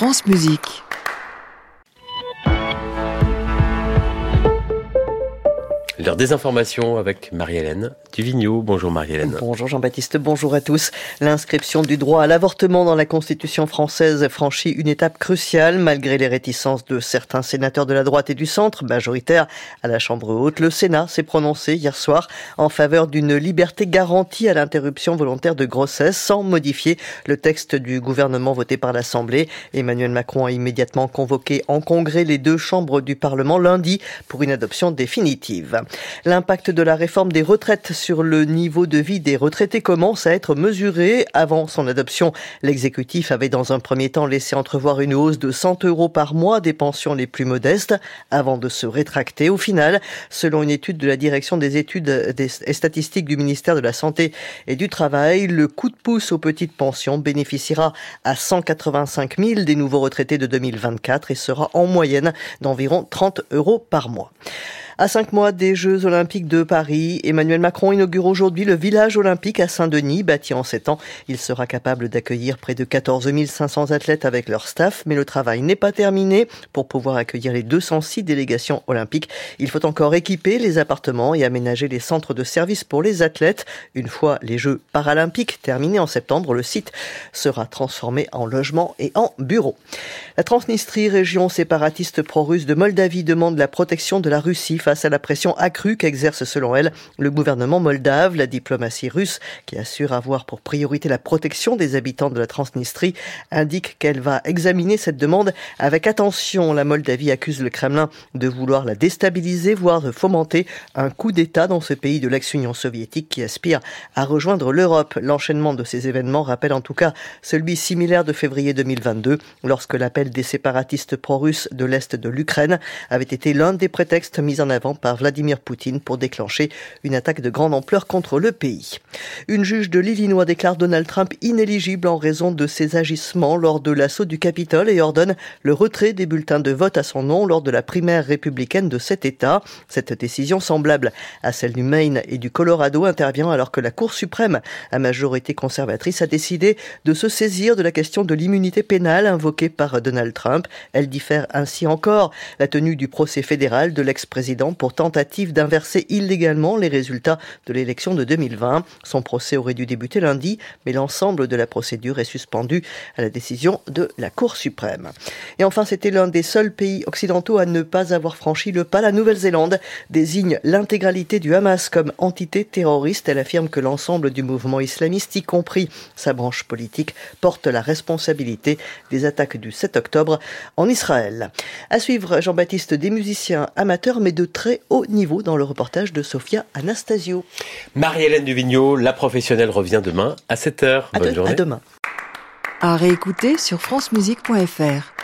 France Musique. Leur désinformation avec Marie-Hélène Duvigneau. Bonjour Marie-Hélène. Bonjour Jean-Baptiste, bonjour à tous. L'inscription du droit à l'avortement dans la Constitution française franchit une étape cruciale malgré les réticences de certains sénateurs de la droite et du centre, majoritaires à la Chambre haute. Le Sénat s'est prononcé hier soir en faveur d'une liberté garantie à l'interruption volontaire de grossesse sans modifier le texte du gouvernement voté par l'Assemblée. Emmanuel Macron a immédiatement convoqué en congrès les deux chambres du Parlement lundi pour une adoption définitive. L'impact de la réforme des retraites sur le niveau de vie des retraités commence à être mesuré. Avant son adoption, l'exécutif avait dans un premier temps laissé entrevoir une hausse de 100 euros par mois des pensions les plus modestes avant de se rétracter. Au final, selon une étude de la direction des études et statistiques du ministère de la Santé et du Travail, le coup de pouce aux petites pensions bénéficiera à 185 000 des nouveaux retraités de 2024 et sera en moyenne d'environ 30 euros par mois. À cinq mois des Jeux Olympiques de Paris, Emmanuel Macron inaugure aujourd'hui le village olympique à Saint-Denis. Bâti en sept ans, il sera capable d'accueillir près de 14 500 athlètes avec leur staff. Mais le travail n'est pas terminé. Pour pouvoir accueillir les 206 délégations olympiques, il faut encore équiper les appartements et aménager les centres de service pour les athlètes. Une fois les Jeux paralympiques terminés en septembre, le site sera transformé en logement et en bureau. La Transnistrie, région séparatiste pro-russe de Moldavie, demande la protection de la Russie à la pression accrue qu'exerce selon elle le gouvernement moldave. La diplomatie russe, qui assure avoir pour priorité la protection des habitants de la Transnistrie, indique qu'elle va examiner cette demande avec attention. La Moldavie accuse le Kremlin de vouloir la déstabiliser, voire de fomenter un coup d'État dans ce pays de l'ex-Union soviétique qui aspire à rejoindre l'Europe. L'enchaînement de ces événements rappelle en tout cas celui similaire de février 2022, lorsque l'appel des séparatistes pro-russes de l'Est de l'Ukraine avait été l'un des prétextes mis en avant par Vladimir Poutine pour déclencher une attaque de grande ampleur contre le pays. Une juge de l'Illinois déclare Donald Trump inéligible en raison de ses agissements lors de l'assaut du Capitole et ordonne le retrait des bulletins de vote à son nom lors de la primaire républicaine de cet État. Cette décision semblable à celle du Maine et du Colorado intervient alors que la Cour suprême, à majorité conservatrice, a décidé de se saisir de la question de l'immunité pénale invoquée par Donald Trump. Elle diffère ainsi encore la tenue du procès fédéral de l'ex-président pour tentative d'inverser illégalement les résultats de l'élection de 2020. Son procès aurait dû débuter lundi, mais l'ensemble de la procédure est suspendu à la décision de la Cour suprême. Et enfin, c'était l'un des seuls pays occidentaux à ne pas avoir franchi le pas. La Nouvelle-Zélande désigne l'intégralité du Hamas comme entité terroriste. Elle affirme que l'ensemble du mouvement islamiste, y compris sa branche politique, porte la responsabilité des attaques du 7 octobre en Israël. À suivre, Jean-Baptiste, des musiciens amateurs, mais de très haut niveau dans le reportage de Sofia Anastasio. Marie-Hélène Duvigneau, la professionnelle, revient demain à 7h. Bonne journée. À demain. À réécouter sur francemusique.fr.